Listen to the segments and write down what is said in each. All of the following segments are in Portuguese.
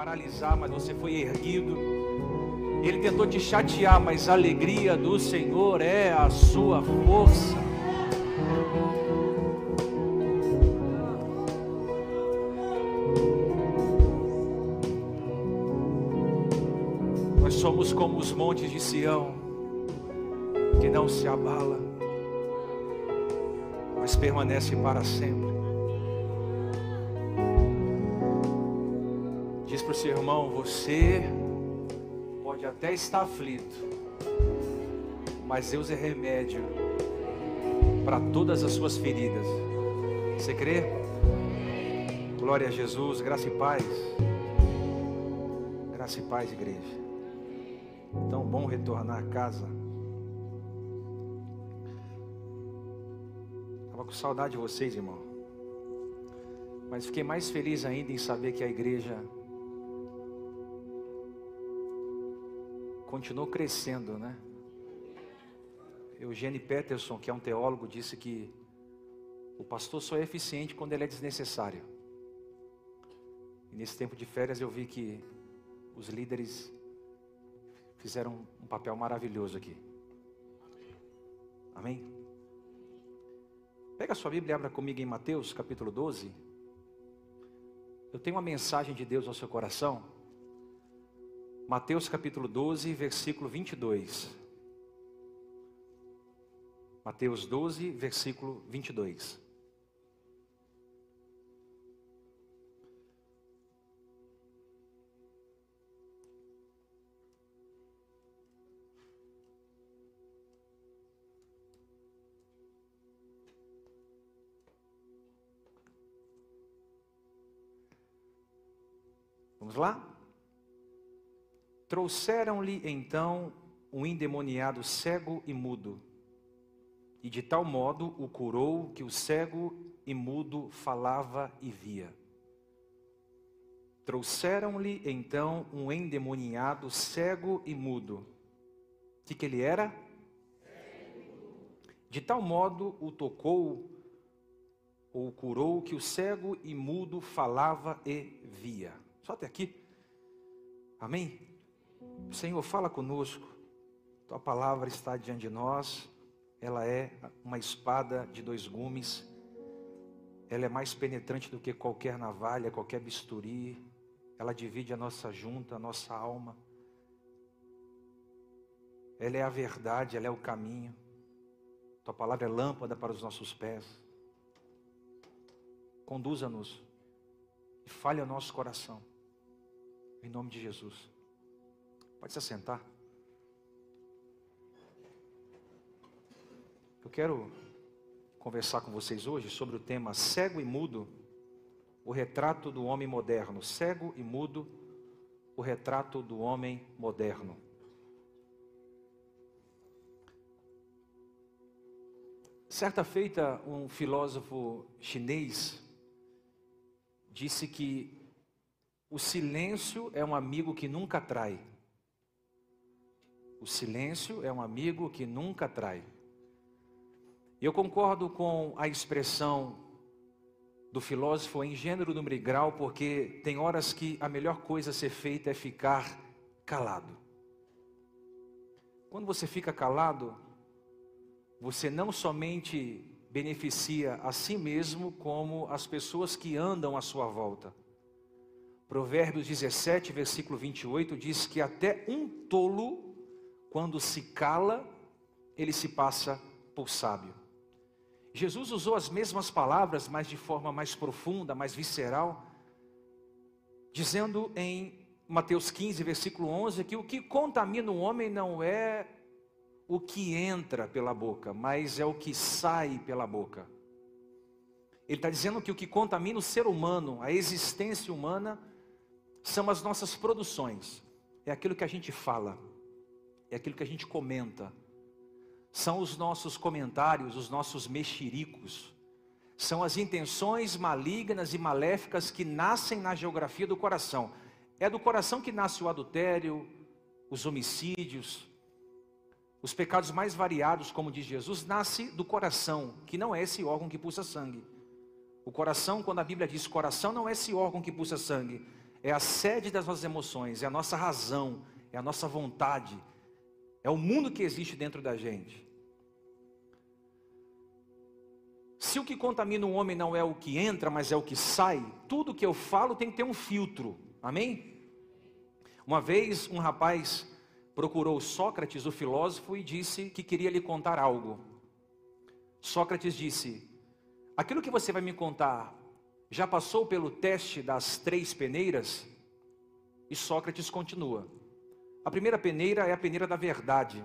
paralisar, mas você foi erguido. Ele tentou te chatear, mas a alegria do Senhor é a sua força. Nós somos como os montes de Sião, que não se abala, mas permanece para sempre. Seu irmão: Você pode até estar aflito, mas Deus é remédio para todas as suas feridas. Você crê? Glória a Jesus, graça e paz. Graça e paz, igreja. Tão bom retornar a casa. Estava com saudade de vocês, irmão. Mas fiquei mais feliz ainda em saber que a igreja continuou crescendo, né? Eugênio Peterson, que é um teólogo, disse que o pastor só é eficiente quando ele é desnecessário. E nesse tempo de férias eu vi que os líderes fizeram um papel maravilhoso aqui. Amém? Pega a sua Bíblia e abra comigo em Mateus capítulo 12. Eu tenho uma mensagem de Deus ao seu coração. Mateus capítulo 12, versículo 22. Mateus 12, versículo 22. Vamos lá? Trouxeram-lhe então um endemoniado cego e mudo, e de tal modo o curou que o cego e mudo falava e via. Trouxeram-lhe então um endemoniado cego e mudo. O que, que ele era? De tal modo o tocou ou curou que o cego e mudo falava e via. Só até aqui. Amém? Senhor, fala conosco. Tua palavra está diante de nós. Ela é uma espada de dois gumes. Ela é mais penetrante do que qualquer navalha, qualquer bisturi. Ela divide a nossa junta, a nossa alma. Ela é a verdade, ela é o caminho. Tua palavra é lâmpada para os nossos pés. Conduza-nos e fale ao nosso coração. Em nome de Jesus. Pode se assentar. Eu quero conversar com vocês hoje sobre o tema cego e mudo, o retrato do homem moderno. Cego e mudo, o retrato do homem moderno. Certa feita, um filósofo chinês disse que o silêncio é um amigo que nunca trai. O silêncio é um amigo que nunca trai. Eu concordo com a expressão do filósofo em gênero, número e grau, porque tem horas que a melhor coisa a ser feita é ficar calado. Quando você fica calado, você não somente beneficia a si mesmo, como as pessoas que andam à sua volta. Provérbios 17, versículo 28 diz que até um tolo, quando se cala, ele se passa por sábio. Jesus usou as mesmas palavras, mas de forma mais profunda, mais visceral, dizendo em Mateus 15, versículo 11, que o que contamina o homem não é o que entra pela boca, mas é o que sai pela boca. Ele está dizendo que o que contamina o ser humano, a existência humana, são as nossas produções, é aquilo que a gente fala, é aquilo que a gente comenta, são os nossos comentários, os nossos mexericos, são as intenções malignas e maléficas que nascem na geografia do coração. É do coração que nasce o adultério, os homicídios, os pecados mais variados, como diz Jesus, nasce do coração, que não é esse órgão que pulsa sangue. O coração, quando a Bíblia diz coração, não é esse órgão que pulsa sangue, é a sede das nossas emoções, é a nossa razão, é a nossa vontade, é o mundo que existe dentro da gente. Se o que contamina o homem não é o que entra, mas é o que sai, tudo que eu falo tem que ter um filtro. Amém? Uma vez um rapaz procurou Sócrates, o filósofo, e disse que queria lhe contar algo. Sócrates disse: Aquilo que você vai me contar já passou pelo teste das três peneiras? E Sócrates continua: A primeira peneira é a peneira da verdade.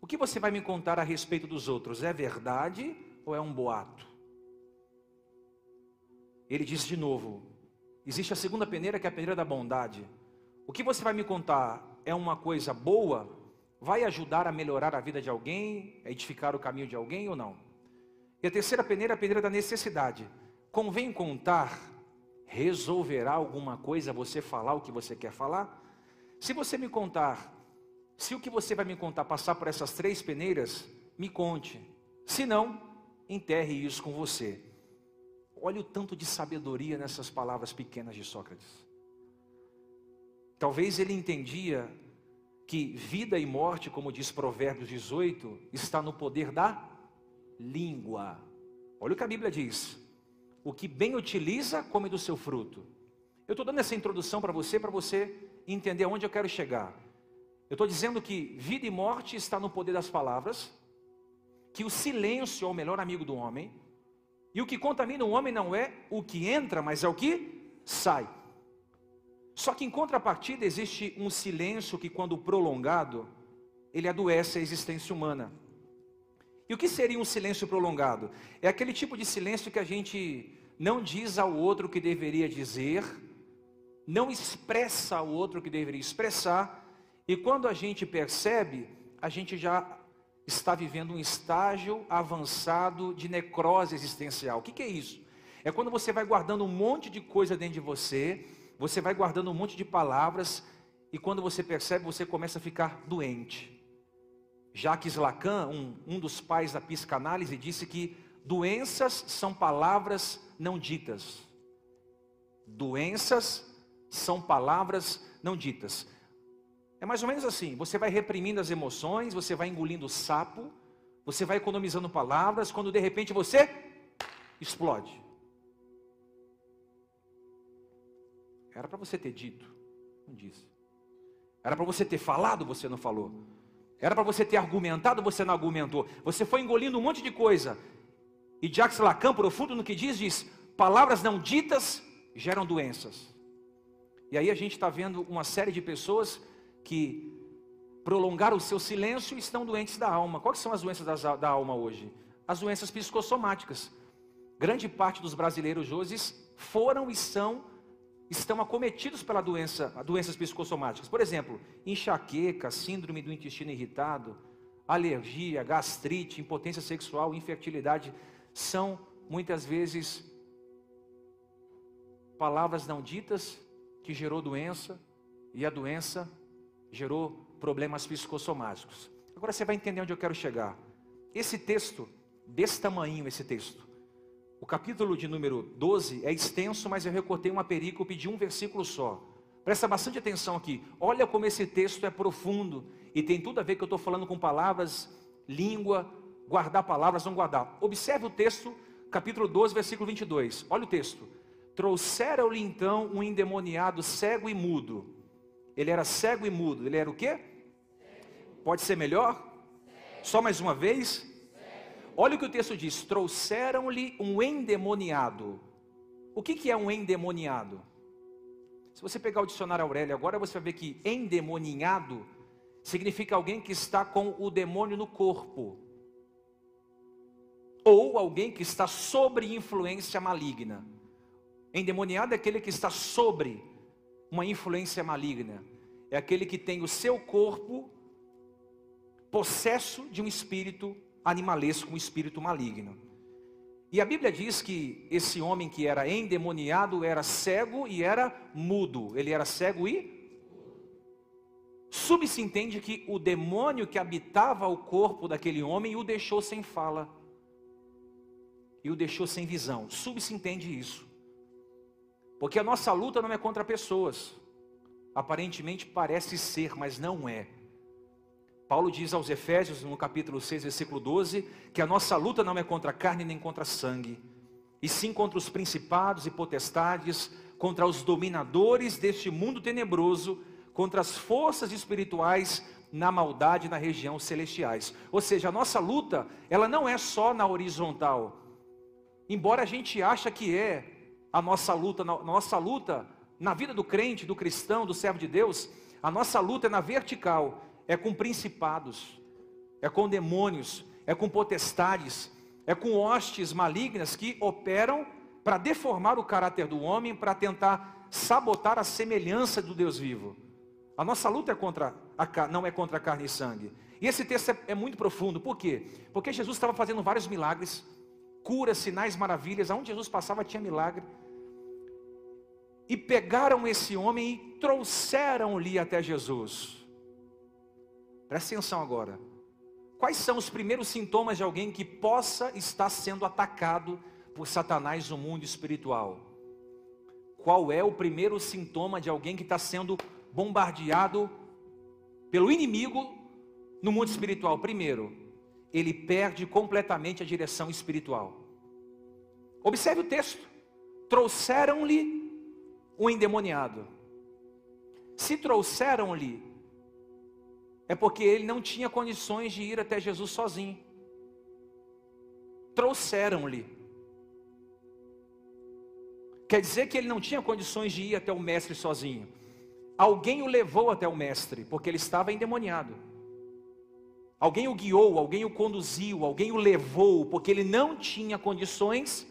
O que você vai me contar a respeito dos outros? É verdade ou é um boato? Ele diz de novo: existe a segunda peneira que é a peneira da bondade. O que você vai me contar é uma coisa boa? Vai ajudar a melhorar a vida de alguém, a edificar o caminho de alguém ou não? E a terceira peneira é a peneira da necessidade. Convém contar, resolverá alguma coisa você falar o que você quer falar? Se você me contar, se o que você vai me contar passar por essas três peneiras, me conte. Se não, enterre isso com você. Olha o tanto de sabedoria nessas palavras pequenas de Sócrates. Talvez ele entendia que vida e morte, como diz Provérbios 18, está no poder da língua. Olha o que a Bíblia diz: o que bem utiliza, come do seu fruto. Eu estou dando essa introdução para você, para você entender aonde eu quero chegar. Eu estou dizendo que vida e morte está no poder das palavras, que o silêncio é o melhor amigo do homem, e o que contamina o homem não é o que entra, mas é o que sai. Só que em contrapartida existe um silêncio que, quando prolongado, ele adoece a existência humana. E o que seria um silêncio prolongado? É aquele tipo de silêncio que a gente não diz ao outro o que deveria dizer, não expressa ao outro o que deveria expressar, e quando a gente percebe, a gente já está vivendo um estágio avançado de necrose existencial. O que, que é isso? É quando você vai guardando um monte de coisa dentro de você, você vai guardando um monte de palavras, e quando você percebe, você começa a ficar doente. Jacques Lacan, um, um dos pais da psicanálise, disse que doenças são palavras não ditas. Doenças são palavras não ditas. É mais ou menos assim: você vai reprimindo as emoções, você vai engolindo o sapo, você vai economizando palavras, quando de repente você explode. Era para você ter dito, não disse. Era para você ter falado, você não falou. Era para você ter argumentado, você não argumentou. Você foi engolindo um monte de coisa. E Jacques Lacan, profundo no que diz, diz: palavras não ditas geram doenças. E aí a gente está vendo uma série de pessoas que prolongaram o seu silêncio e estão doentes da alma. Quais são as doenças da alma hoje? As doenças psicossomáticas. Grande parte dos brasileiros hoje foram e são estão acometidos pela doença, doenças psicossomáticas. Por exemplo, enxaqueca, síndrome do intestino irritado, alergia, gastrite, impotência sexual, infertilidade, são muitas vezes palavras não ditas que gerou doença e a doença gerou problemas psicossomáticos. Agora você vai entender onde eu quero chegar. Esse texto, desse tamanho esse texto, o capítulo de número 12 é extenso, mas eu recortei uma perícope de um versículo só. Presta bastante atenção aqui. Olha como esse texto é profundo e tem tudo a ver que eu estou falando com palavras, língua, guardar palavras, não guardar. Observe o texto, capítulo 12, versículo 22. Olha o texto. Trouxeram-lhe então um endemoniado cego e mudo. Ele era cego e mudo. Ele era o quê? Pode ser melhor? Só mais uma vez? Olha o que o texto diz: trouxeram-lhe um endemoniado. O que, que é um endemoniado? Se você pegar o dicionário Aurélio agora, você vai ver que endemoniado significa alguém que está com o demônio no corpo, ou alguém que está sobre influência maligna. Endemoniado é aquele que está sobre uma influência maligna, é aquele que tem o seu corpo possesso de um espírito animalesco, um espírito maligno. E a Bíblia diz que esse homem que era endemoniado era cego e era mudo. Ele era cego e Sub-se entende que o demônio que habitava o corpo daquele homem o deixou sem fala. E o deixou sem visão. Sub-se entende isso. Porque a nossa luta não é contra pessoas. Aparentemente parece ser, mas não é. Paulo diz aos Efésios, no capítulo 6, versículo 12, que a nossa luta não é contra carne nem contra sangue, e sim contra os principados e potestades, contra os dominadores deste mundo tenebroso, contra as forças espirituais na maldade na região celestiais. Ou seja, a nossa luta, ela não é só na horizontal. Embora a gente acha que é a nossa luta, na nossa luta na vida do crente, do cristão, do servo de Deus, a nossa luta é na vertical, é com principados, é com demônios, é com potestades, é com hostes malignas que operam para deformar o caráter do homem, para tentar sabotar a semelhança do Deus vivo. A nossa luta é contra a, não é contra carne e sangue. E esse texto é, é muito profundo, por quê? Porque Jesus estava fazendo vários milagres, curas, sinais, maravilhas, aonde Jesus passava tinha milagre. E pegaram esse homem e trouxeram-lhe até Jesus. Presta atenção agora. Quais são os primeiros sintomas de alguém que possa estar sendo atacado por Satanás no mundo espiritual? Qual é o primeiro sintoma de alguém que está sendo bombardeado pelo inimigo no mundo espiritual? Primeiro, ele perde completamente a direção espiritual. Observe o texto. Trouxeram-lhe um endemoniado. Se trouxeram-lhe é porque ele não tinha condições de ir até Jesus sozinho. Trouxeram-lhe. Quer dizer que ele não tinha condições de ir até o mestre sozinho. Alguém o levou até o mestre, porque ele estava endemoniado. Alguém o guiou, alguém o conduziu, alguém o levou, porque ele não tinha condições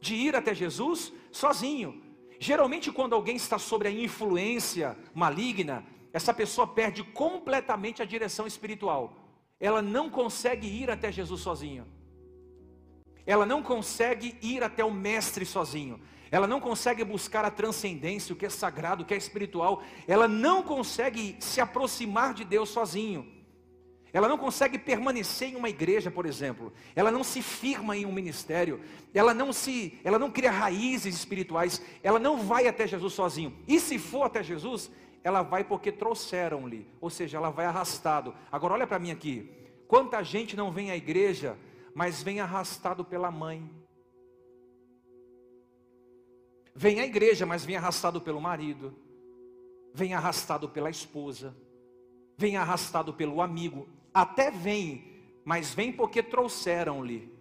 de ir até Jesus sozinho. Geralmente, quando alguém está sob a influência maligna, essa pessoa perde completamente a direção espiritual. Ela não consegue ir até Jesus sozinha. Ela não consegue ir até o mestre sozinho. Ela não consegue buscar a transcendência, o que é sagrado, o que é espiritual. Ela não consegue se aproximar de Deus sozinho. Ela não consegue permanecer em uma igreja, por exemplo. Ela não se firma em um ministério. Ela não se, ela não cria raízes espirituais. Ela não vai até Jesus sozinho. E se for até Jesus, ela vai porque trouxeram-lhe, ou seja, ela vai arrastado. Agora olha para mim aqui. Quanta gente não vem à igreja, mas vem arrastado pela mãe. Vem à igreja, mas vem arrastado pelo marido. Vem arrastado pela esposa. Vem arrastado pelo amigo. Até vem, mas vem porque trouxeram-lhe.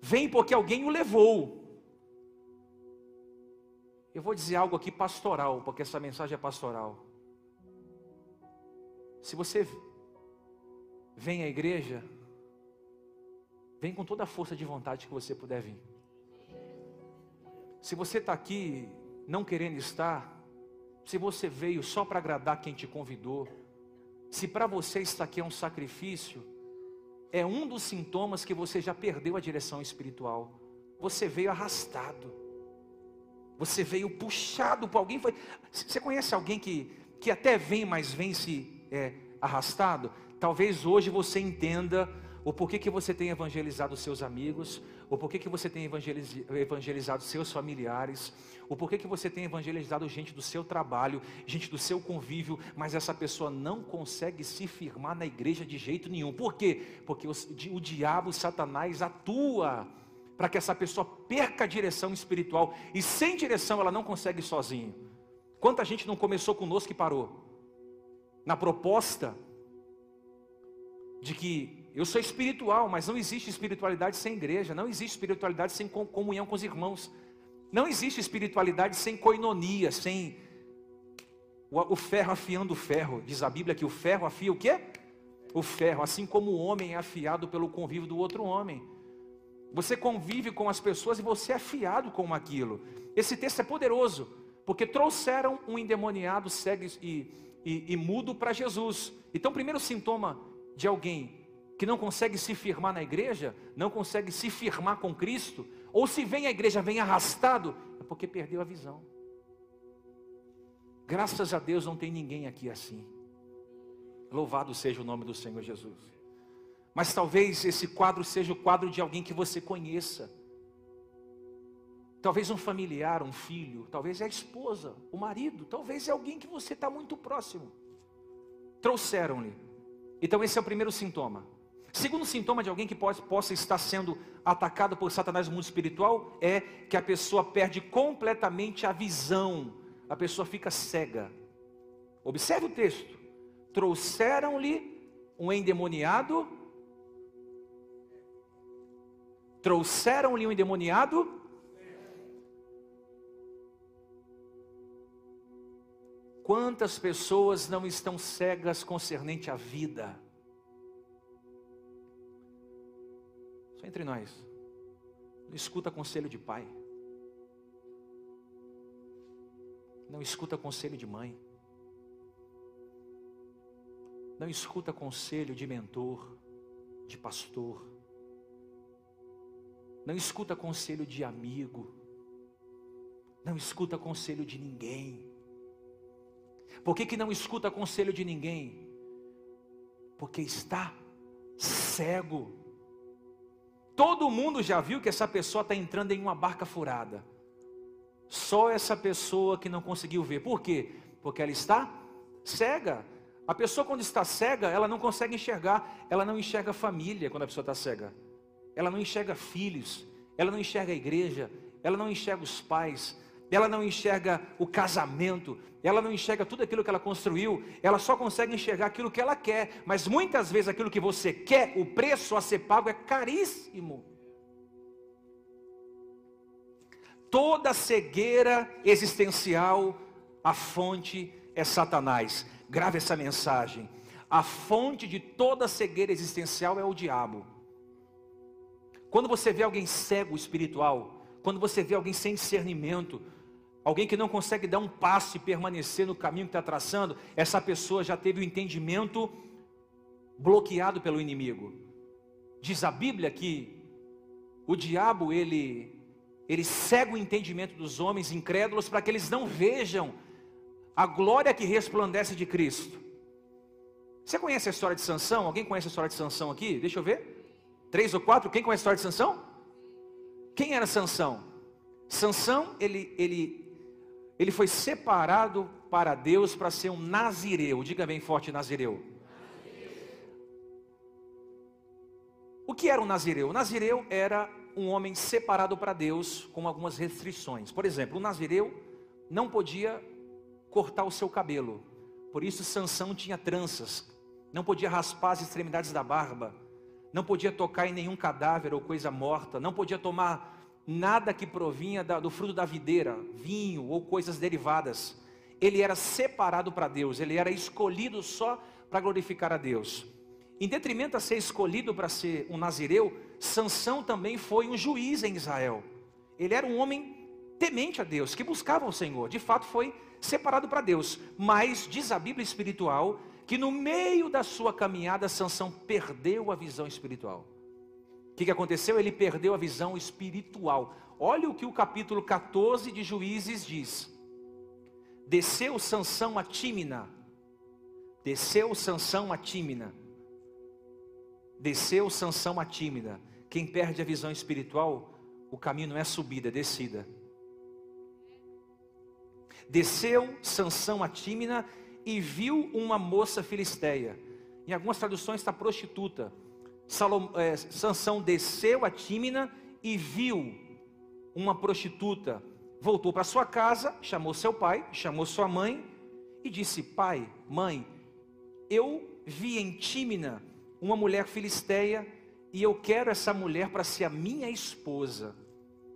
Vem porque alguém o levou. Eu vou dizer algo aqui pastoral, porque essa mensagem é pastoral. Se você vem à igreja, vem com toda a força de vontade que você puder vir. Se você está aqui não querendo estar, se você veio só para agradar quem te convidou, se para você estar aqui é um sacrifício, é um dos sintomas que você já perdeu a direção espiritual. Você veio arrastado. Você veio puxado por alguém. Você conhece alguém que, que até vem, mas vem se é, arrastado? Talvez hoje você entenda o porquê que você tem evangelizado seus amigos, o porquê que você tem evangelizado seus familiares, o porquê que você tem evangelizado gente do seu trabalho, gente do seu convívio, mas essa pessoa não consegue se firmar na igreja de jeito nenhum. Por quê? Porque o, o diabo, Satanás, atua para que essa pessoa perca a direção espiritual. E sem direção ela não consegue sozinho. Quanta gente não começou conosco e parou? Na proposta de que eu sou espiritual, mas não existe espiritualidade sem igreja, não existe espiritualidade sem comunhão com os irmãos, não existe espiritualidade sem coinonia, sem o ferro afiando o ferro. Diz a Bíblia que o ferro afia o quê? O ferro, assim como o homem é afiado pelo convívio do outro homem. Você convive com as pessoas e você é fiado com aquilo. Esse texto é poderoso, porque trouxeram um endemoniado cego e, e, e mudo para Jesus. Então, primeiro sintoma de alguém que não consegue se firmar na igreja, não consegue se firmar com Cristo, ou se vem à igreja, vem arrastado, é porque perdeu a visão. Graças a Deus não tem ninguém aqui assim. Louvado seja o nome do Senhor Jesus. Mas talvez esse quadro seja o quadro de alguém que você conheça. talvez um familiar, um filho, talvez é a esposa, o marido, talvez é alguém que você está muito próximo. Trouxeram-lhe. Então, esse é o primeiro sintoma. Segundo sintoma de alguém que pode, possa estar sendo atacado por Satanás no mundo espiritual é que a pessoa perde completamente a visão, a pessoa fica cega. Observe o texto: trouxeram-lhe um endemoniado, trouxeram-lhe um endemoniado, Quantas pessoas não estão cegas concernente à vida? Só entre nós. Não escuta conselho de pai. Não escuta conselho de mãe. Não escuta conselho de mentor, de pastor. Não escuta conselho de amigo. Não escuta conselho de ninguém. Por que, que não escuta conselho de ninguém? Porque está cego. Todo mundo já viu que essa pessoa está entrando em uma barca furada. Só essa pessoa que não conseguiu ver. Por quê? Porque ela está cega. A pessoa quando está cega, ela não consegue enxergar. Ela não enxerga família quando a pessoa está cega. Ela não enxerga filhos. Ela não enxerga a igreja. Ela não enxerga os pais ela não enxerga o casamento, ela não enxerga tudo aquilo que ela construiu, ela só consegue enxergar aquilo que ela quer, mas muitas vezes aquilo que você quer, o preço a ser pago é caríssimo. Toda cegueira existencial, a fonte é Satanás. Grave essa mensagem. A fonte de toda cegueira existencial é o diabo. Quando você vê alguém cego espiritual, quando você vê alguém sem discernimento, Alguém que não consegue dar um passo e permanecer no caminho que está traçando, essa pessoa já teve o entendimento bloqueado pelo inimigo. Diz a Bíblia que o diabo ele ele cega o entendimento dos homens incrédulos para que eles não vejam a glória que resplandece de Cristo. Você conhece a história de Sansão? Alguém conhece a história de Sansão aqui? Deixa eu ver. Três ou quatro? Quem conhece a história de Sansão? Quem era Sansão? Sansão, ele, ele ele foi separado para Deus para ser um nazireu. Diga bem forte, nazireu. O que era um nazireu? O nazireu era um homem separado para Deus com algumas restrições. Por exemplo, o nazireu não podia cortar o seu cabelo. Por isso Sansão tinha tranças. Não podia raspar as extremidades da barba. Não podia tocar em nenhum cadáver ou coisa morta. Não podia tomar nada que provinha do fruto da videira, vinho ou coisas derivadas. Ele era separado para Deus, ele era escolhido só para glorificar a Deus. Em detrimento a ser escolhido para ser um nazireu, Sansão também foi um juiz em Israel. Ele era um homem temente a Deus, que buscava o Senhor. De fato foi separado para Deus, mas diz a Bíblia espiritual que no meio da sua caminhada Sansão perdeu a visão espiritual. O que, que aconteceu? Ele perdeu a visão espiritual. Olha o que o capítulo 14 de Juízes diz. Desceu Sansão a Tímina. Desceu Sansão a Tímina. Desceu Sansão a Tímina. Quem perde a visão espiritual, o caminho não é subida, é descida. Desceu Sansão a Tímina e viu uma moça filisteia. Em algumas traduções está prostituta. Salom, é, Sansão desceu a Tímina e viu uma prostituta. Voltou para sua casa, chamou seu pai, chamou sua mãe e disse: Pai, mãe, eu vi em Tímina uma mulher filisteia e eu quero essa mulher para ser a minha esposa.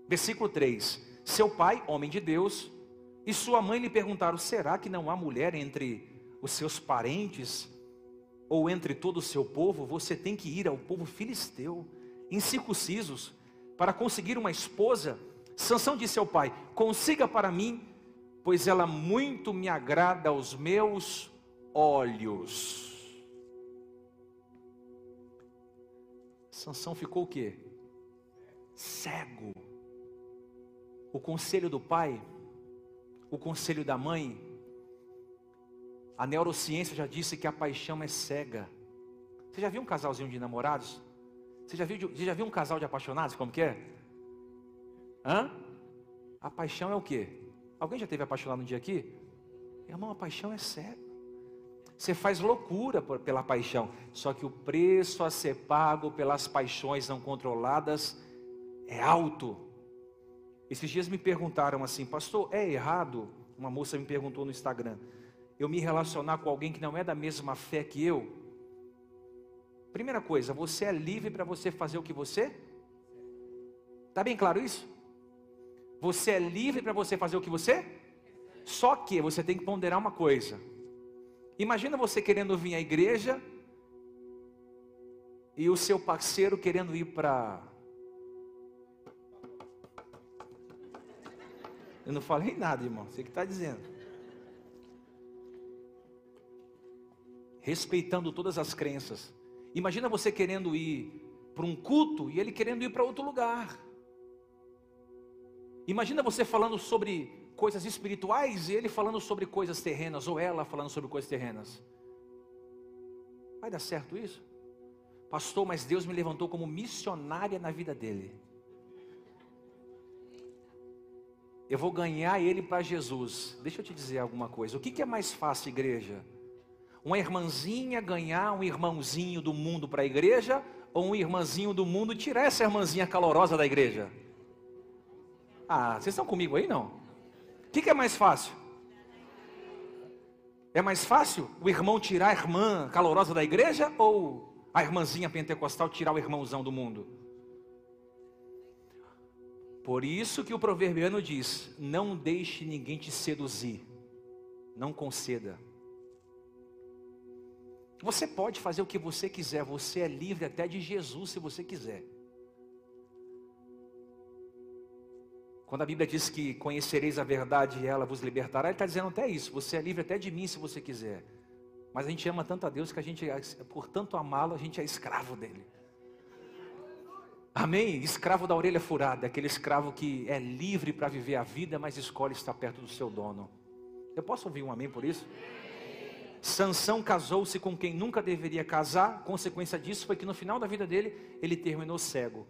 Versículo 3: Seu pai, homem de Deus, e sua mãe lhe perguntaram: Será que não há mulher entre os seus parentes ou entre todo o seu povo, você tem que ir ao povo filisteu, incircuncisos, para conseguir uma esposa. Sansão disse ao pai: Consiga para mim, pois ela muito me agrada aos meus olhos. Sansão ficou o quê? Cego. O conselho do pai, o conselho da mãe, a neurociência já disse que a paixão é cega. Você já viu um casalzinho de namorados? Você já viu, você já viu um casal de apaixonados? Como que é? Hã? A paixão é o quê? Alguém já teve apaixonado um dia aqui? Irmão, a paixão é sério. Você faz loucura por, pela paixão. Só que o preço a ser pago pelas paixões não controladas é alto. Esses dias me perguntaram assim, pastor, é errado? Uma moça me perguntou no Instagram. Eu me relacionar com alguém que não é da mesma fé que eu? Primeira coisa, você é livre para você fazer o que você? Está bem claro isso? Você é livre para você fazer o que você? Só que você tem que ponderar uma coisa. Imagina você querendo vir à igreja e o seu parceiro querendo ir para. Eu não falei nada, irmão. Você que está dizendo. Respeitando todas as crenças. Imagina você querendo ir para um culto e ele querendo ir para outro lugar. Imagina você falando sobre coisas espirituais e ele falando sobre coisas terrenas, ou ela falando sobre coisas terrenas. Vai dar certo isso? Pastor, mas Deus me levantou como missionária na vida dele. Eu vou ganhar ele para Jesus. Deixa eu te dizer alguma coisa. O que, que é mais fácil, igreja? Uma irmãzinha ganhar um irmãozinho do mundo para a igreja, ou um irmãzinho do mundo tirar essa irmãzinha calorosa da igreja? Ah, vocês estão comigo aí não? O que, que é mais fácil? É mais fácil o irmão tirar a irmã calorosa da igreja ou a irmãzinha pentecostal tirar o irmãozão do mundo? Por isso que o proverbiano diz: não deixe ninguém te seduzir, não conceda. Você pode fazer o que você quiser, você é livre até de Jesus se você quiser. Quando a Bíblia diz que conhecereis a verdade e ela vos libertará, ele está dizendo até isso. Você é livre até de mim se você quiser. Mas a gente ama tanto a Deus que a gente, por tanto amá-lo, a gente é escravo dele. Amém? Escravo da orelha furada, aquele escravo que é livre para viver a vida, mas escolhe estar perto do seu dono. Eu posso ouvir um amém por isso? Sansão casou-se com quem nunca deveria casar, consequência disso foi que no final da vida dele, ele terminou cego.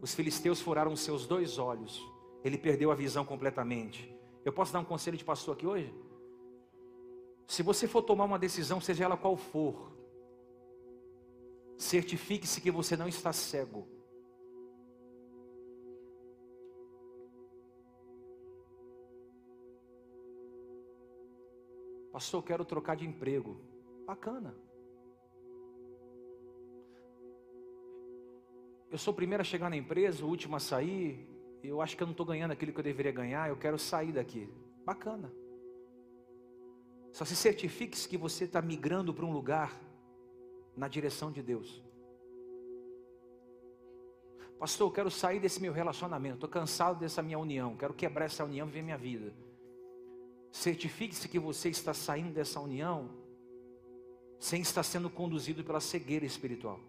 Os filisteus furaram seus dois olhos ele perdeu a visão completamente. Eu posso dar um conselho de pastor aqui hoje? Se você for tomar uma decisão, seja ela qual for, certifique-se que você não está cego. Pastor, eu quero trocar de emprego. Bacana. Eu sou o primeiro a chegar na empresa, o último a sair eu acho que eu não estou ganhando aquilo que eu deveria ganhar, eu quero sair daqui. Bacana. Só se certifique que você está migrando para um lugar na direção de Deus. Pastor, eu quero sair desse meu relacionamento, estou cansado dessa minha união, quero quebrar essa união e ver minha vida. Certifique-se que você está saindo dessa união sem estar sendo conduzido pela cegueira espiritual.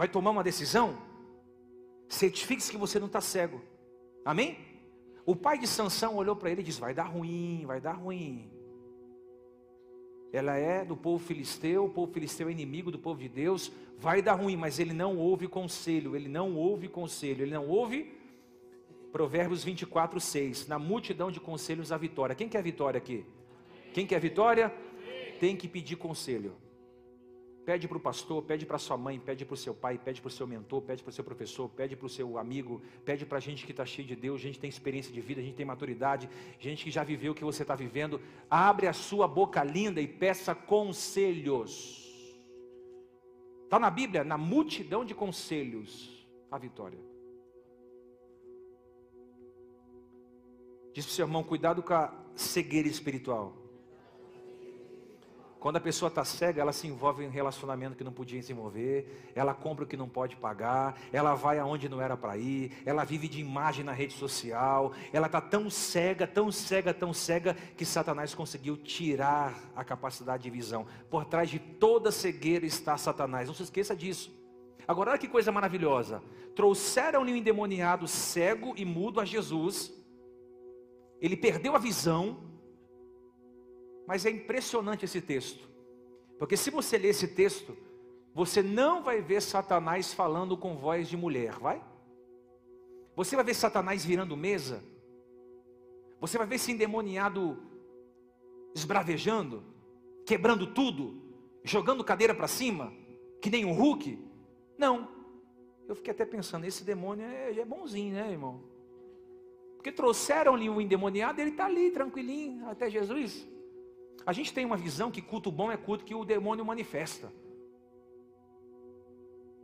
vai tomar uma decisão, certifique-se que você não está cego. Amém? O pai de Sansão olhou para ele e disse: Vai dar ruim, vai dar ruim. Ela é do povo filisteu, o povo filisteu é inimigo do povo de Deus, vai dar ruim, mas ele não ouve conselho, ele não ouve conselho, ele não ouve. Provérbios 24, 6. Na multidão de conselhos a vitória. Quem quer vitória aqui? Quem quer vitória? Tem que pedir conselho. Pede para o pastor, pede para sua mãe, pede para o seu pai, pede para o seu mentor, pede para o seu professor, pede para o seu amigo, pede para a gente que está cheio de Deus, gente que tem experiência de vida, gente que tem maturidade, gente que já viveu o que você está vivendo. Abre a sua boca linda e peça conselhos. Está na Bíblia, na multidão de conselhos, a vitória. Diz para o seu irmão, cuidado com a cegueira espiritual. Quando a pessoa está cega, ela se envolve em um relacionamento que não podia se envolver, ela compra o que não pode pagar, ela vai aonde não era para ir, ela vive de imagem na rede social, ela está tão cega, tão cega, tão cega, que Satanás conseguiu tirar a capacidade de visão. Por trás de toda cegueira está Satanás, não se esqueça disso. Agora, olha que coisa maravilhosa: trouxeram-lhe o endemoniado cego e mudo a Jesus, ele perdeu a visão, mas é impressionante esse texto. Porque se você ler esse texto, você não vai ver Satanás falando com voz de mulher, vai? Você vai ver Satanás virando mesa? Você vai ver esse endemoniado esbravejando, quebrando tudo, jogando cadeira para cima, que nem um Hulk? Não. Eu fiquei até pensando, esse demônio é, é bonzinho, né, irmão? Porque trouxeram-lhe um endemoniado, ele está ali, tranquilinho, até Jesus. A gente tem uma visão que culto bom é culto que o demônio manifesta.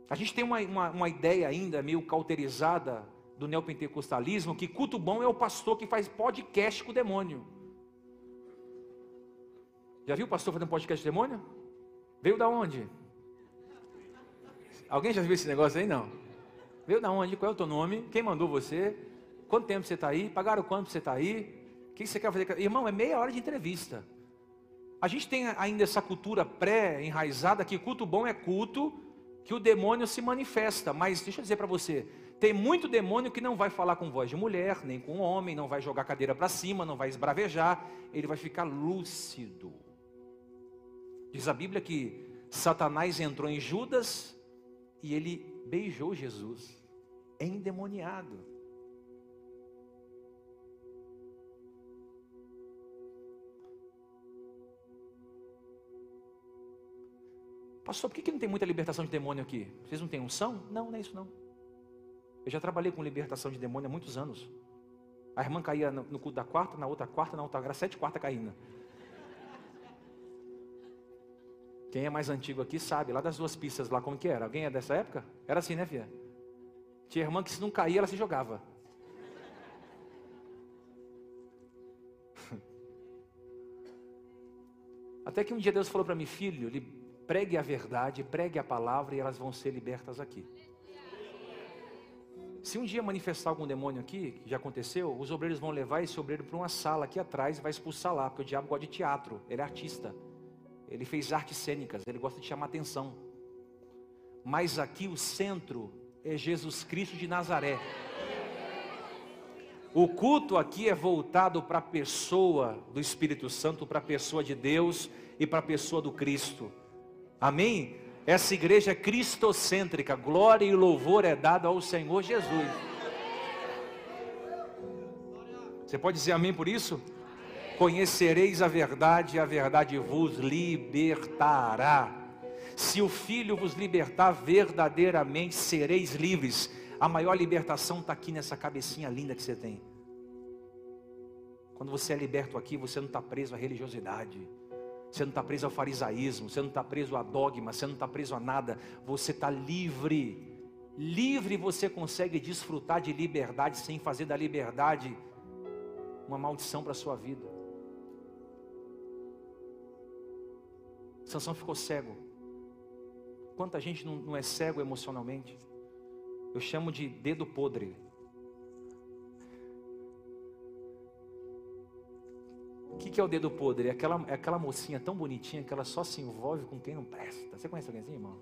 A gente tem uma, uma, uma ideia ainda meio cauterizada do neopentecostalismo que culto bom é o pastor que faz podcast com o demônio. Já viu o pastor fazendo podcast com o demônio? Veio da onde? Alguém já viu esse negócio aí? Não. Veio da onde? Qual é o teu nome? Quem mandou você? Quanto tempo você está aí? Pagaram quanto você está aí? O que você quer fazer? Irmão, é meia hora de entrevista. A gente tem ainda essa cultura pré-enraizada que culto bom é culto que o demônio se manifesta. Mas deixa eu dizer para você, tem muito demônio que não vai falar com voz de mulher, nem com homem, não vai jogar cadeira para cima, não vai esbravejar, ele vai ficar lúcido. Diz a Bíblia que Satanás entrou em Judas e ele beijou Jesus, endemoniado. Pastor, por que, que não tem muita libertação de demônio aqui? Vocês não têm unção? Não, não é isso não. Eu já trabalhei com libertação de demônio há muitos anos. A irmã caía no, no culto da quarta, na outra quarta, na outra era sete quarta caindo. Quem é mais antigo aqui sabe, lá das duas pistas lá como que era. Alguém é dessa época? Era assim, né, filha? Tinha irmã que se não caía, ela se jogava. Até que um dia Deus falou para mim, filho, Pregue a verdade, pregue a palavra e elas vão ser libertas aqui. Se um dia manifestar algum demônio aqui, que já aconteceu, os obreiros vão levar esse obreiro para uma sala aqui atrás e vai expulsar lá, porque o diabo gosta de teatro, ele é artista. Ele fez artes cênicas, ele gosta de chamar atenção. Mas aqui o centro é Jesus Cristo de Nazaré. O culto aqui é voltado para a pessoa do Espírito Santo, para a pessoa de Deus e para a pessoa do Cristo. Amém? Essa igreja é cristocêntrica, glória e louvor é dado ao Senhor Jesus. Você pode dizer amém por isso? Conhecereis a verdade, e a verdade vos libertará. Se o Filho vos libertar, verdadeiramente sereis livres. A maior libertação está aqui nessa cabecinha linda que você tem. Quando você é liberto aqui, você não está preso à religiosidade. Você não está preso ao farisaísmo, você não está preso a dogma, você não está preso a nada, você está livre. Livre você consegue desfrutar de liberdade sem fazer da liberdade uma maldição para a sua vida. Sansão ficou cego. Quanta gente não, não é cego emocionalmente? Eu chamo de dedo podre. O que, que, é o dedo podre? É aquela, é aquela mocinha tão bonitinha que ela só se envolve com quem não presta. Você conhece alguém assim, irmão?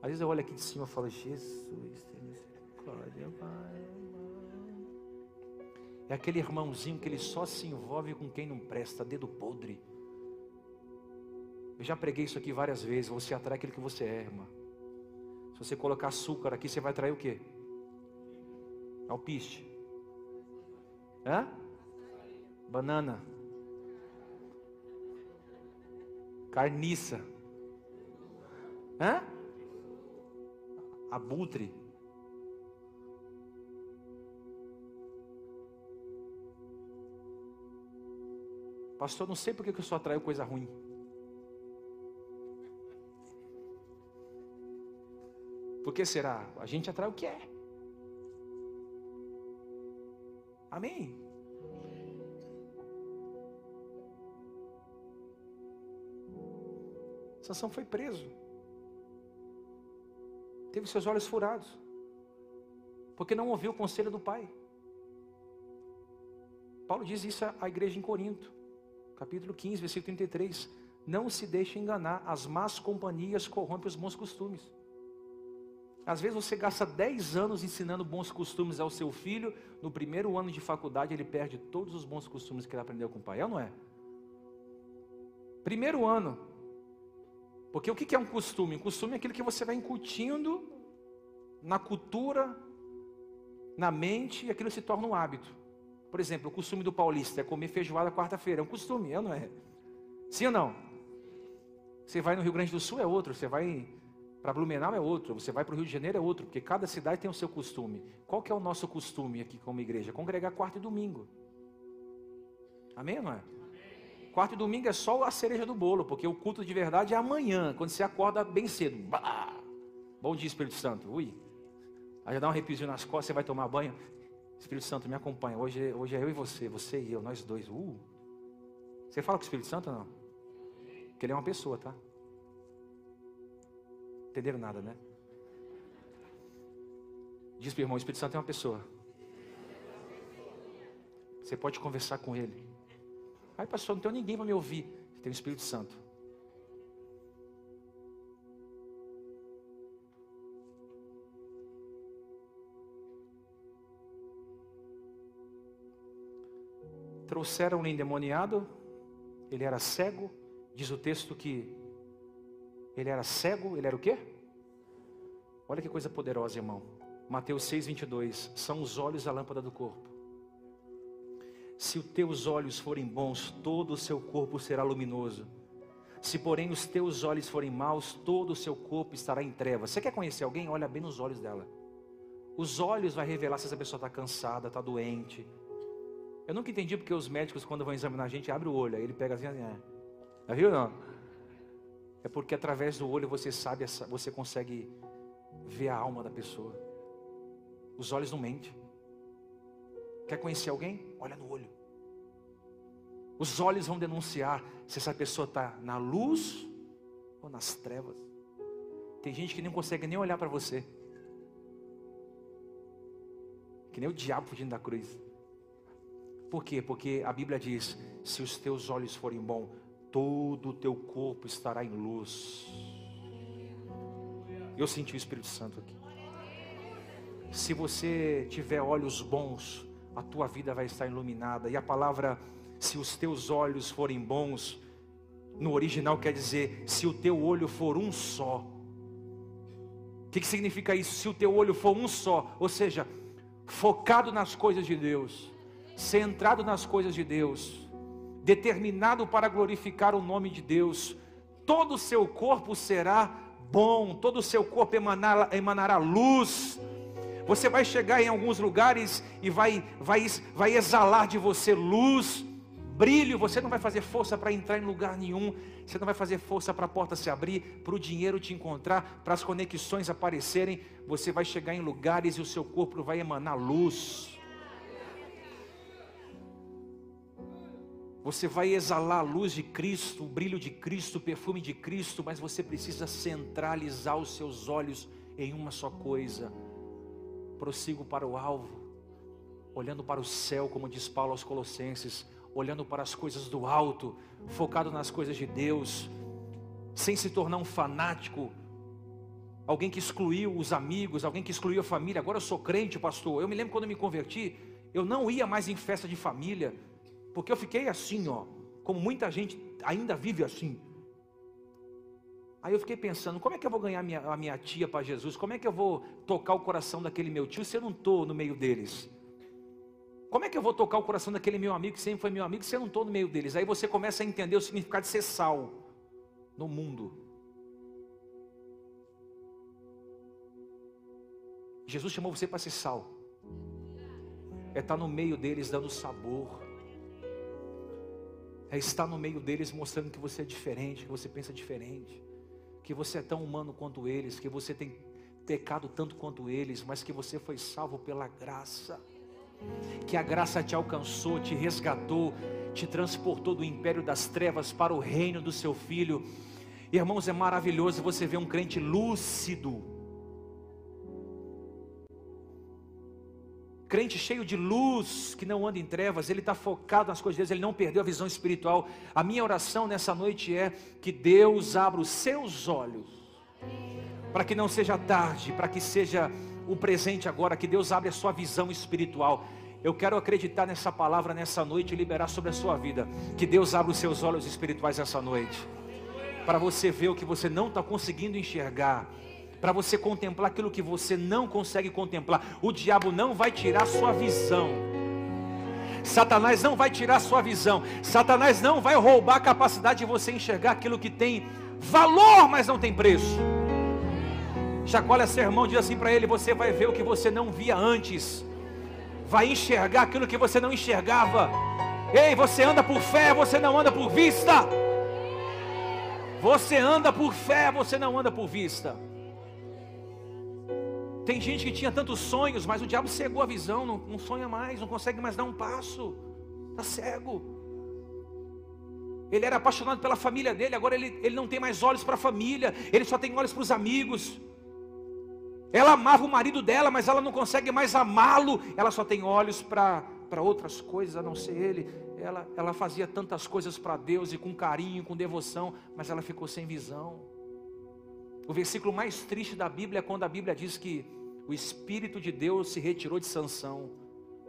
Às vezes eu olho aqui de cima e falo, Jesus, tem misericórdia, Pai. É aquele irmãozinho que ele só se envolve com quem não presta, dedo podre. Eu já preguei isso aqui várias vezes. Você atrai aquilo que você é, irmã. Se você colocar açúcar aqui, você vai atrair o quê? Alpiste. Hã? Banana, carniça, hã? abutre. Pastor, não sei porque que eu só atraio coisa ruim. Por que será? A gente atrai o que é. Amém? Sansão foi preso. Teve seus olhos furados. Porque não ouviu o conselho do pai. Paulo diz isso à igreja em Corinto, capítulo 15, versículo 33. Não se deixe enganar, as más companhias corrompem os bons costumes. Às vezes você gasta 10 anos ensinando bons costumes ao seu filho, no primeiro ano de faculdade ele perde todos os bons costumes que ele aprendeu com o pai, é ou não é? Primeiro ano, Porque o que é um costume? Um costume é aquilo que você vai incutindo na cultura, na mente, e aquilo se torna um hábito. Por exemplo, o costume do paulista é comer feijoada quarta-feira. É um costume, é não é? Sim ou não? Você vai no Rio Grande do Sul é outro, você vai para Blumenau é outro, você vai para o Rio de Janeiro é outro, porque cada cidade tem o seu costume. Qual que é o nosso costume aqui como igreja? Congregar quarta e domingo. Amém ou não é? Quarta e domingo é só a cereja do bolo, porque o culto de verdade é amanhã, quando você acorda bem cedo. Bah! Bom dia, Espírito Santo. Ui. Aí já dá um arrepiozinho nas costas, você vai tomar banho. Espírito Santo, me acompanha. Hoje, hoje é eu e você, você e eu, nós dois. Uh. Você fala com o Espírito Santo ou não? Que ele é uma pessoa, tá? Entenderam nada, né? Diz para o irmão, o Espírito Santo é uma pessoa. Você pode conversar com ele. Ai, pastor, não tem ninguém para me ouvir. Tem o Espírito Santo. Trouxeram um endemoniado, ele era cego, diz o texto que ele era cego, ele era o quê? Olha que coisa poderosa, irmão. Mateus 6, 22. São os olhos a lâmpada do corpo. Se os teus olhos forem bons, todo o seu corpo será luminoso. Se porém os teus olhos forem maus, todo o seu corpo estará em trevas. Você quer conhecer alguém? Olha bem nos olhos dela. Os olhos vai revelar se essa pessoa está cansada, está doente. Eu nunca entendi porque os médicos, quando vão examinar a gente, abrem o olho, aí ele pega assim, é. Já viu não? É porque através do olho você sabe, você consegue ver a alma da pessoa. Os olhos não mentem. Quer conhecer alguém? Olha no olho. Os olhos vão denunciar se essa pessoa está na luz ou nas trevas. Tem gente que não consegue nem olhar para você. Que nem o diabo fugindo da cruz. Por quê? Porque a Bíblia diz: se os teus olhos forem bons, todo o teu corpo estará em luz. Eu senti o Espírito Santo aqui. Se você tiver olhos bons, a tua vida vai estar iluminada. E a palavra, se os teus olhos forem bons, no original quer dizer, se o teu olho for um só. O que, que significa isso? Se o teu olho for um só, ou seja, focado nas coisas de Deus, centrado nas coisas de Deus, determinado para glorificar o nome de Deus, todo o seu corpo será bom, todo o seu corpo emanará, emanará luz, você vai chegar em alguns lugares e vai, vai, vai exalar de você luz, brilho. Você não vai fazer força para entrar em lugar nenhum. Você não vai fazer força para a porta se abrir, para o dinheiro te encontrar, para as conexões aparecerem. Você vai chegar em lugares e o seu corpo vai emanar luz. Você vai exalar a luz de Cristo, o brilho de Cristo, o perfume de Cristo, mas você precisa centralizar os seus olhos em uma só coisa prossigo para o alvo, olhando para o céu, como diz Paulo aos Colossenses, olhando para as coisas do alto, focado nas coisas de Deus, sem se tornar um fanático, alguém que excluiu os amigos, alguém que excluiu a família. Agora eu sou crente, pastor. Eu me lembro quando eu me converti, eu não ia mais em festa de família, porque eu fiquei assim, ó, como muita gente ainda vive assim. Aí eu fiquei pensando, como é que eu vou ganhar minha, a minha tia para Jesus? Como é que eu vou tocar o coração daquele meu tio se eu não estou no meio deles? Como é que eu vou tocar o coração daquele meu amigo que sempre foi meu amigo se eu não estou no meio deles? Aí você começa a entender o significado de ser sal no mundo. Jesus chamou você para ser sal. É estar no meio deles dando sabor. É estar no meio deles mostrando que você é diferente, que você pensa diferente que você é tão humano quanto eles, que você tem pecado tanto quanto eles, mas que você foi salvo pela graça. Que a graça te alcançou, te resgatou, te transportou do império das trevas para o reino do seu filho. Irmãos, é maravilhoso você ver um crente lúcido, crente cheio de luz, que não anda em trevas, ele está focado nas coisas de Deus, ele não perdeu a visão espiritual. A minha oração nessa noite é que Deus abra os seus olhos, para que não seja tarde, para que seja o presente agora, que Deus abra a sua visão espiritual. Eu quero acreditar nessa palavra nessa noite e liberar sobre a sua vida. Que Deus abra os seus olhos espirituais nessa noite. para você ver o que você não está conseguindo enxergar, para você contemplar aquilo que você não consegue contemplar. O diabo não vai tirar sua visão. Satanás não vai tirar sua visão. Satanás não vai roubar a capacidade de você enxergar aquilo que tem valor, mas não tem preço. Chacoalha seu irmão, diz assim para ele: Você vai ver o que você não via antes, vai enxergar aquilo que você não enxergava. Ei, você anda por fé, você não anda por vista. Você anda por fé, você não anda por vista. Tem gente que tinha tantos sonhos, mas o diabo cegou a visão, não, não sonha mais, não consegue mais dar um passo, está cego. Ele era apaixonado pela família dele, agora ele, ele não tem mais olhos para a família, ele só tem olhos para os amigos. Ela amava o marido dela, mas ela não consegue mais amá-lo, ela só tem olhos para outras coisas a não ser ele. Ela, ela fazia tantas coisas para Deus e com carinho, com devoção, mas ela ficou sem visão. O versículo mais triste da Bíblia é quando a Bíblia diz que o Espírito de Deus se retirou de Sansão.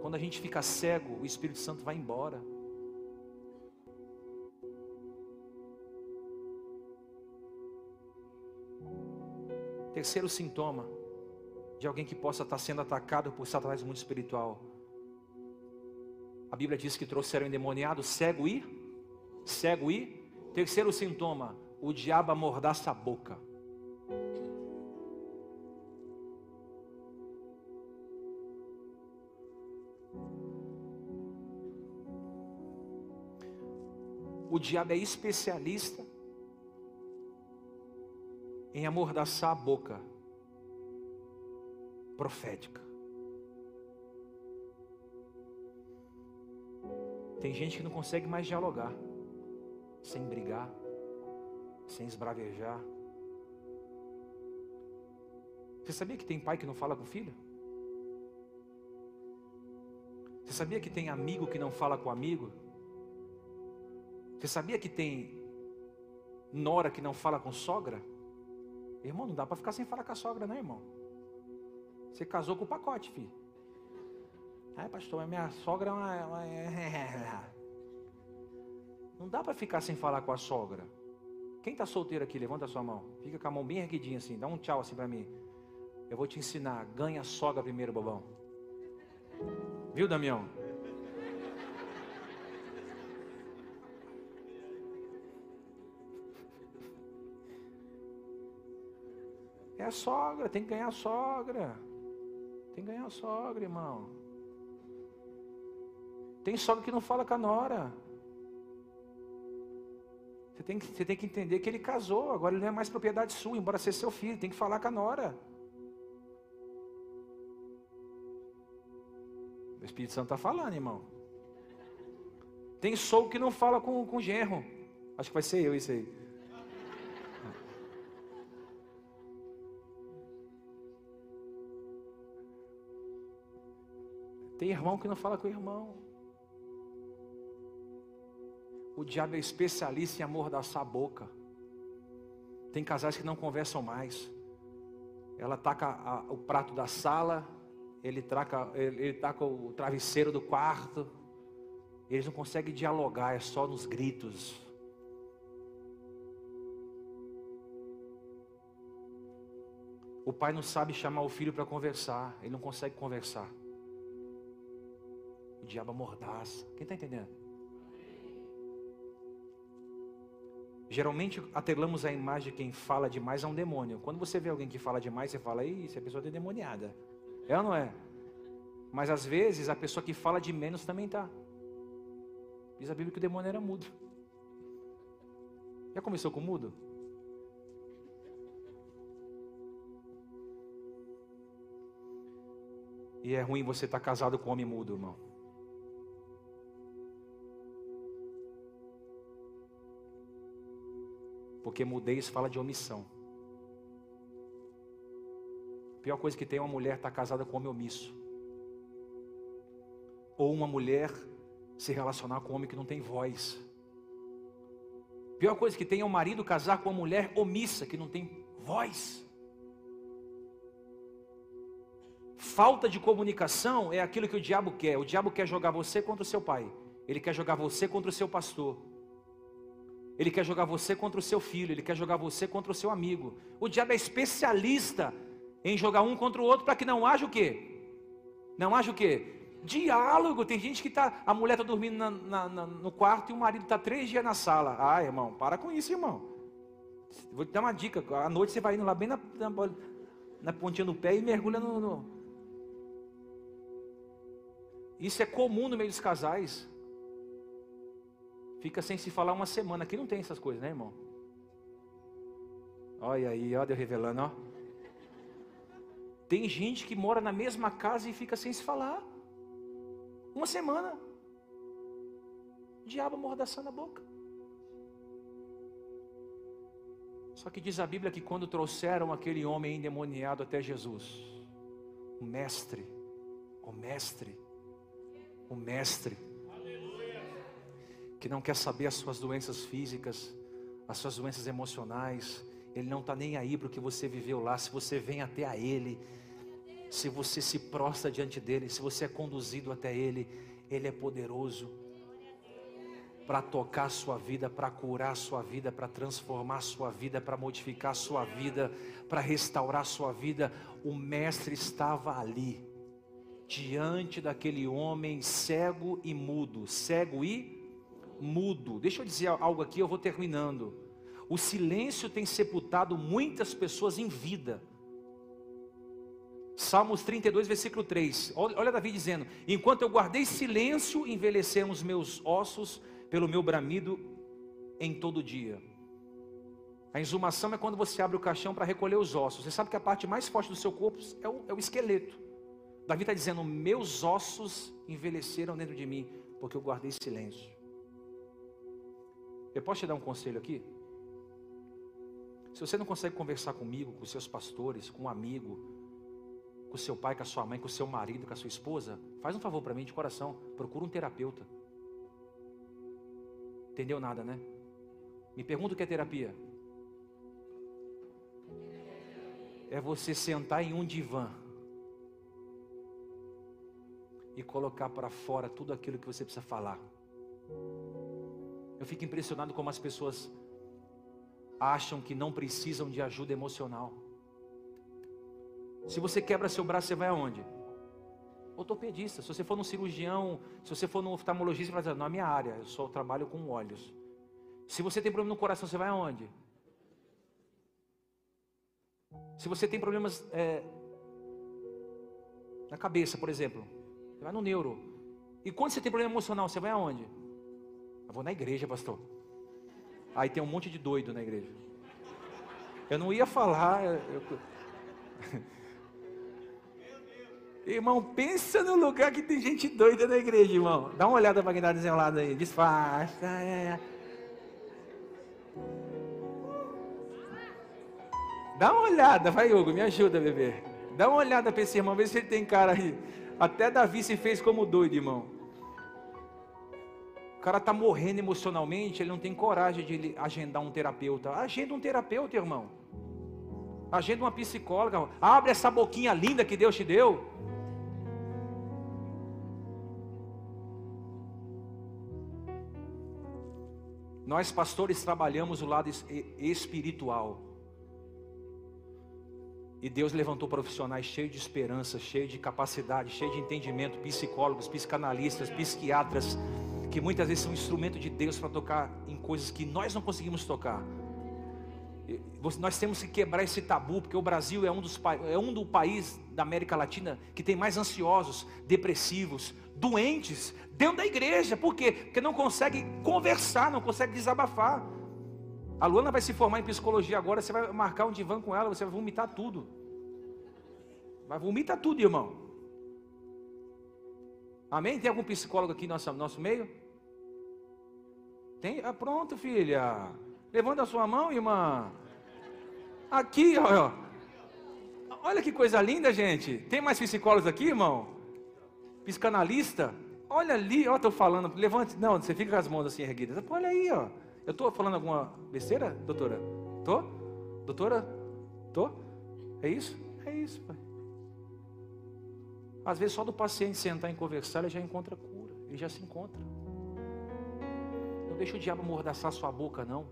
Quando a gente fica cego, o Espírito Santo vai embora. Terceiro sintoma de alguém que possa estar sendo atacado por Satanás no mundo espiritual. A Bíblia diz que trouxeram endemoniado, cego e cego e terceiro sintoma, o diabo amordaça a boca. O diabo é especialista em amordaçar a boca profética. Tem gente que não consegue mais dialogar, sem brigar, sem esbravejar. Você sabia que tem pai que não fala com filho? Você sabia que tem amigo que não fala com amigo? Você sabia que tem nora que não fala com sogra? Irmão, não dá para ficar sem falar com a sogra, né, irmão? Você casou com o pacote, filho. Ai, pastor, a minha sogra é uma... Não dá para ficar sem falar com a sogra. Quem está solteiro aqui, levanta a sua mão. Fica com a mão bem erguidinha assim, dá um tchau assim para mim. Eu vou te ensinar, ganha a sogra primeiro, bobão. Viu, Damião? É a sogra, tem que ganhar a sogra. Tem que ganhar a sogra, irmão. Tem sogra que não fala com a nora. Você tem, que, você tem que entender que ele casou, agora ele não é mais propriedade sua, embora seja seu filho, tem que falar com a nora. O Espírito Santo está falando, irmão. Tem sogro que não fala com, com genro. Acho que vai ser eu isso aí. Tem irmão que não fala com o irmão. O diabo é especialista em amordaçar a boca. Tem casais que não conversam mais. Ela taca a, o prato da sala, ele, traca, ele, ele taca o travesseiro do quarto. Eles não conseguem dialogar, é só nos gritos. O pai não sabe chamar o filho para conversar, ele não consegue conversar. O diabo amordaça. Quem está entendendo? Geralmente atrelamos a imagem de quem fala demais a um demônio. Quando você vê alguém que fala demais, você fala, isso, a pessoa está demoniada. É ou não é? Mas às vezes a pessoa que fala de menos também está. Diz a Bíblia que o demônio era mudo. Já começou com mudo? E é ruim você estar tá casado com um homem mudo, irmão. Porque mudez fala de omissão. A pior coisa que tem é uma mulher estar tá casada com um homem omisso. Ou uma mulher se relacionar com um homem que não tem voz. A pior coisa que tem é um marido casar com uma mulher omissa, que não tem voz. Falta de comunicação é aquilo que o diabo quer. O diabo quer jogar você contra o seu pai. Ele quer jogar você contra o seu pastor. Ele quer jogar você contra o seu filho, ele quer jogar você contra o seu amigo. O diabo é especialista em jogar um contra o outro para que não haja o quê? Não haja o quê? Diálogo. Tem gente que está, a mulher está dormindo na, na, na, no quarto e o marido está três dias na sala. Ah, irmão, para com isso, irmão. Vou te dar uma dica. À noite você vai indo lá bem na, na, pontinha do pé e mergulha no, no. Isso é comum no meio dos casais. Fica sem se falar uma semana. Aqui não tem essas coisas, né, irmão? Olha aí, olha eu revelando, ó. Tem gente que mora na mesma casa e fica sem se falar. Uma semana. Diabo mordaçando a boca. Só que diz a Bíblia que quando trouxeram aquele homem endemoniado até Jesus, o mestre, o mestre, o mestre, que não quer saber as suas doenças físicas, as suas doenças emocionais, ele não está nem aí para o que você viveu lá. Se você vem até a Ele, se você se prostra diante dele, se você é conduzido até Ele, Ele é poderoso para tocar a sua vida, para curar a sua vida, para transformar a sua vida, para modificar a sua vida, para restaurar a sua vida. O Mestre estava ali, diante daquele homem cego e mudo, cego e mudo. Deixa eu dizer algo aqui, eu vou terminando. O silêncio tem sepultado muitas pessoas em vida. Salmos 32, versículo 3. Olha Davi dizendo: Enquanto eu guardei silêncio, envelheceram os meus ossos pelo meu bramido em todo dia. A exumação é quando você abre o caixão para recolher os ossos. Você sabe que a parte mais forte do seu corpo é o, é o esqueleto. Davi está dizendo: Meus ossos envelheceram dentro de mim, porque eu guardei silêncio. Eu posso te dar um conselho aqui? Se você não consegue conversar comigo, com seus pastores, com um amigo, com seu pai, com a sua mãe, com seu marido, com a sua esposa, faz um favor para mim de coração, procura um terapeuta. Entendeu nada, né? Me pergunta o que é terapia. É você sentar em um divã e colocar para fora tudo aquilo que você precisa falar. Eu fico impressionado como as pessoas acham que não precisam de ajuda emocional. Se você quebra seu braço, você vai aonde? Ortopedista. Se você for num cirurgião, se você for num oftalmologista, você vai dizer, não é minha área, eu só trabalho com olhos. Se você tem problema no coração, você vai aonde? Se você tem problemas é, na cabeça, por exemplo, você vai no neuro. E quando você tem problema emocional, você vai aonde? Eu vou na igreja, pastor. Aí tem um monte de doido na igreja. Eu não ia falar. Eu... Irmão, pensa no lugar que tem gente doida na igreja, irmão. Dá uma olhada para quem está desenrolado aí. Disfarça. É. Dá uma olhada, vai, Hugo, me ajuda, bebê. Dá uma olhada para esse irmão, vê se ele tem cara aí. Até Davi se fez como doido, irmão cara está morrendo emocionalmente, ele não tem coragem de agendar um terapeuta. Agenda um terapeuta, irmão. Agenda uma psicóloga. Abre essa boquinha linda que Deus te deu. Nós, pastores, trabalhamos o lado espiritual. E Deus levantou profissionais cheios de esperança, cheios de capacidade, cheios de entendimento, psicólogos, psicanalistas, psiquiatras que muitas vezes são instrumento de Deus para tocar em coisas que nós não conseguimos tocar. Nós temos que quebrar esse tabu, porque o Brasil é um dos é um do país da América Latina que tem mais ansiosos, depressivos, doentes dentro da igreja. Por quê? Porque não consegue conversar, não consegue desabafar. A Luana vai se formar em psicologia agora, você vai marcar um divã com ela, você vai vomitar tudo. Vai vomitar tudo, irmão. Amém? Tem algum psicólogo aqui no nosso, nosso meio? Tem? Ah, pronto, filha. Levanta a sua mão, irmã. Aqui, ó. Olha que coisa linda, gente. Tem mais psicólogos aqui, irmão? Psicanalista? Olha ali, ó, estou falando. Levante. Não, você fica com as mãos assim erguidas. Olha aí, ó. Eu estou falando alguma besteira, doutora? Tô? Doutora? Tô? É isso? É isso, pai. Às vezes só do paciente sentar e conversar, ele já encontra cura. Ele já se encontra. Não deixa o diabo mordaçar sua boca, não.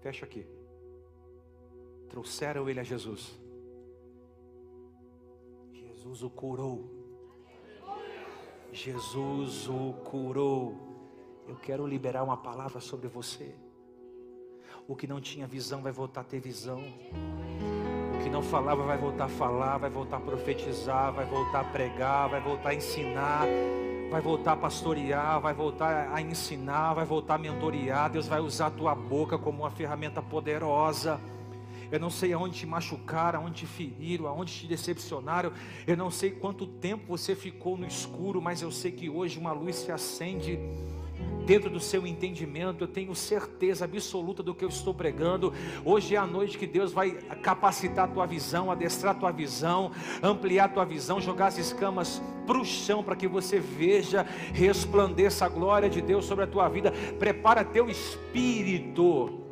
Fecha aqui. Trouxeram ele a Jesus. Jesus o curou. Jesus o curou. Eu quero liberar uma palavra sobre você. O que não tinha visão vai voltar a ter visão. Que não falava vai voltar a falar, vai voltar a profetizar, vai voltar a pregar, vai voltar a ensinar, vai voltar a pastorear, vai voltar a ensinar, vai voltar a mentorear. Deus vai usar a tua boca como uma ferramenta poderosa. Eu não sei aonde te machucaram, aonde te feriram, aonde te decepcionaram. Eu não sei quanto tempo você ficou no escuro, mas eu sei que hoje uma luz se acende dentro do seu entendimento, eu tenho certeza absoluta do que eu estou pregando. Hoje é a noite que Deus vai capacitar a tua visão, adestrar a tua visão, ampliar a tua visão, jogar as escamas para o chão para que você veja, resplandeça a glória de Deus sobre a tua vida. Prepara teu espírito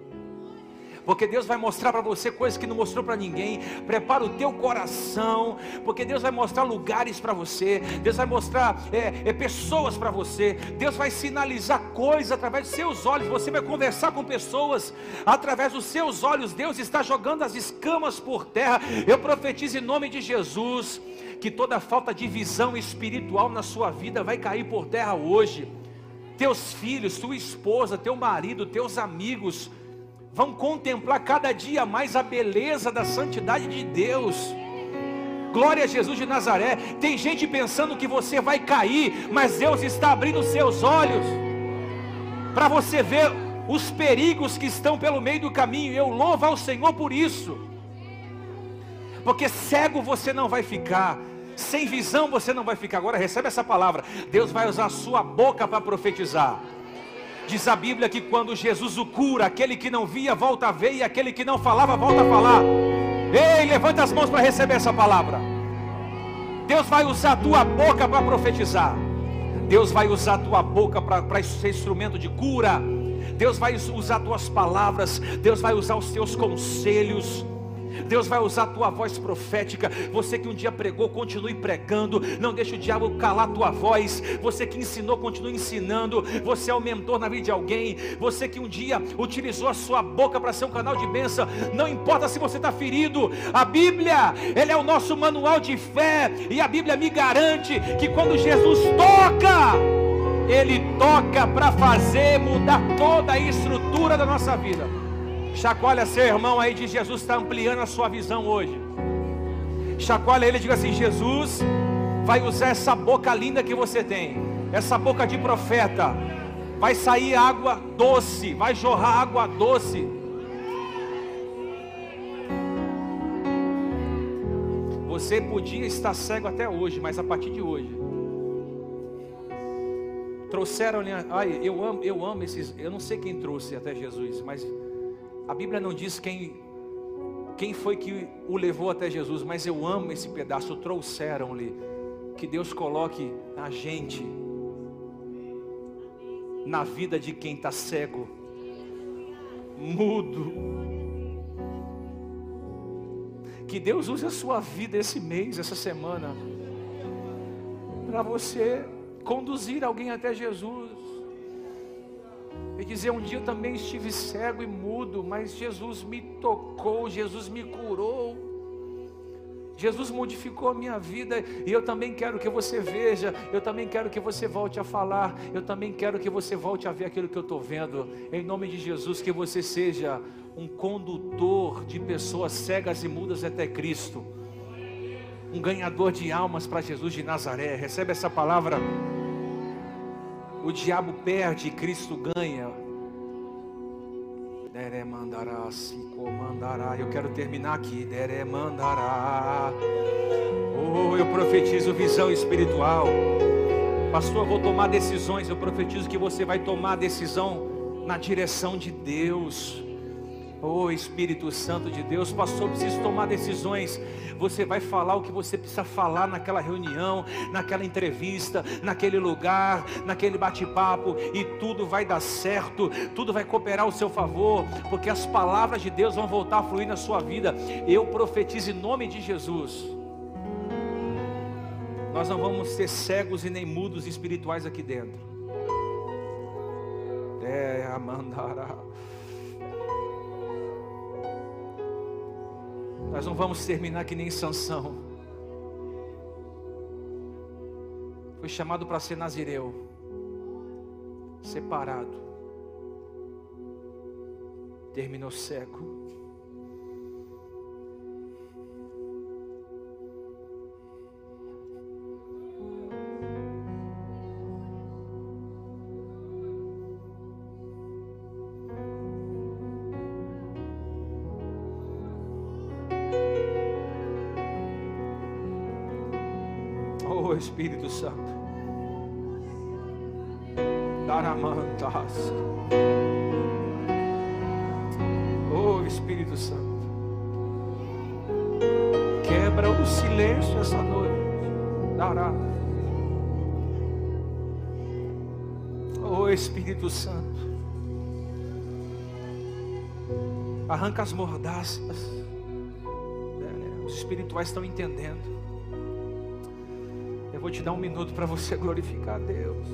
porque Deus vai mostrar para você coisas que não mostrou para ninguém. Prepara o teu coração, porque Deus vai mostrar lugares para você, Deus vai mostrar é, é, pessoas para você, Deus vai sinalizar coisas através dos seus olhos. Você vai conversar com pessoas através dos seus olhos. Deus está jogando as escamas por terra. Eu profetizo em nome de Jesus que toda falta de visão espiritual na sua vida vai cair por terra hoje. Teus filhos, tua esposa, teu marido, teus amigos, vão contemplar cada dia mais a beleza da santidade de Deus. Glória a Jesus de Nazaré. Tem gente pensando que você vai cair, mas Deus está abrindo seus olhos para você ver os perigos que estão pelo meio do caminho. Eu louvo ao Senhor por isso. Porque cego você não vai ficar, sem visão você não vai ficar. Agora recebe essa palavra. Deus vai usar a sua boca para profetizar. Diz a Bíblia que quando Jesus o cura, aquele que não via volta a ver e aquele que não falava volta a falar. Ei, levanta as mãos para receber essa palavra. Deus vai usar a tua boca para profetizar. Deus vai usar a tua boca para ser instrumento de cura. Deus vai usar tuas palavras. Deus vai usar os teus conselhos. Deus vai usar a tua voz profética. Você que um dia pregou, continue pregando. Não deixe o diabo calar a tua voz. Você que ensinou, continue ensinando. Você é o mentor na vida de alguém. Você que um dia utilizou a sua boca para ser um canal de bênção. Não importa se você está ferido. A Bíblia, ela é o nosso manual de fé. E a Bíblia me garante que quando Jesus toca, Ele toca para fazer mudar toda a estrutura da nossa vida. Chacoalha seu irmão aí de Jesus está ampliando a sua visão hoje. Chacoalha ele e diga assim: Jesus vai usar essa boca linda que você tem, essa boca de profeta. Vai sair água doce, vai jorrar água doce. Você podia estar cego até hoje, mas a partir de hoje, trouxeram, ai, eu amo, eu amo esses, eu não sei quem trouxe até Jesus, mas a Bíblia não diz quem, quem foi que o levou até Jesus, mas eu amo esse pedaço, trouxeram-lhe. Que Deus coloque a gente na vida de quem está cego, mudo. Que Deus use a sua vida esse mês, essa semana, para você conduzir alguém até Jesus. E dizer: Um dia eu também estive cego e mudo, mas Jesus me tocou, Jesus me curou. Jesus modificou a minha vida e eu também quero que você veja, eu também quero que você volte a falar, eu também quero que você volte a ver aquilo que eu estou vendo. Em nome de Jesus, que você seja um condutor de pessoas cegas e mudas até Cristo, um ganhador de almas para Jesus de Nazaré. Recebe essa palavra o diabo perde e Cristo ganha. Dere mandará, se comandará. Eu quero terminar aqui. Dere mandará. Oh, eu profetizo visão espiritual. Pastor, eu vou tomar decisões. Eu profetizo que você vai tomar decisão na direção de Deus. Oh Espírito Santo de Deus, pastor, preciso tomar decisões. Você vai falar o que você precisa falar naquela reunião, naquela entrevista, naquele lugar, naquele bate-papo, e tudo vai dar certo, tudo vai cooperar ao seu favor, porque as palavras de Deus vão voltar a fluir na sua vida. Eu profetizo em nome de Jesus. Nós não vamos ser cegos e nem mudos espirituais aqui dentro. É, Amandara. Nós não vamos terminar que nem Sansão. Foi chamado para ser nazireu, separado. Terminou cego. Espírito Santo. Daramantas. Oh Espírito Santo. Quebra o silêncio essa noite. Dará. Oh Espírito Santo. Arranca as mordaças. É, os espirituais estão entendendo vou te dar um minuto para você glorificar a Deus.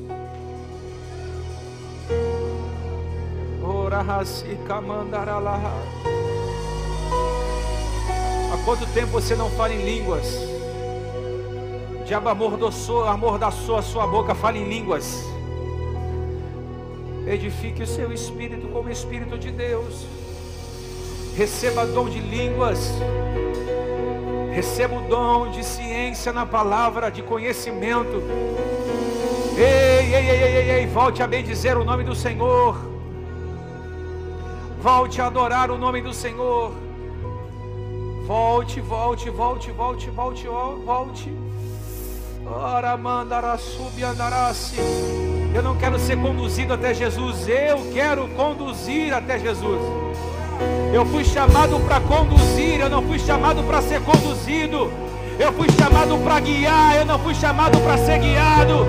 Há quanto tempo você não fala em línguas? Diabo amordaçou, amordaçou a sua boca, fala em línguas. Edifique o seu espírito como espírito de Deus. Receba dom de línguas. Receba o dom de ciência na palavra, de conhecimento. Ei, ei, ei, ei, ei, volte a bendizer o nome do Senhor. Volte a adorar o nome do Senhor. Volte, volte, volte, volte, volte, volte. Ora, mandará, subir, andará-se. Eu não quero ser conduzido até Jesus, eu quero conduzir até Jesus. Eu fui chamado para conduzir, eu não fui chamado para ser conduzido. Eu fui chamado para guiar, eu não fui chamado para ser guiado.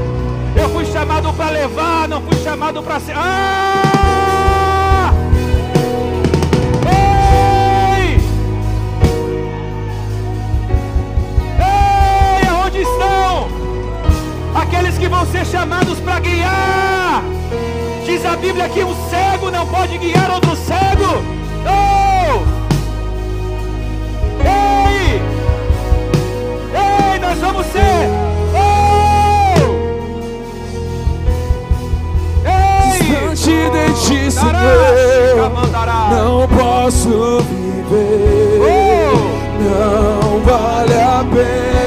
Eu fui chamado para levar, não fui chamado para ser. Ah! Ei! Ei, aonde estão aqueles que vão ser chamados para guiar? Diz a Bíblia que o cego não pode guiar outro cego. Oh! Ei! Ei, nós vamos ser. Oh! Ei! Distante de ti, Senhor, não posso viver. Oh! Não vale a pena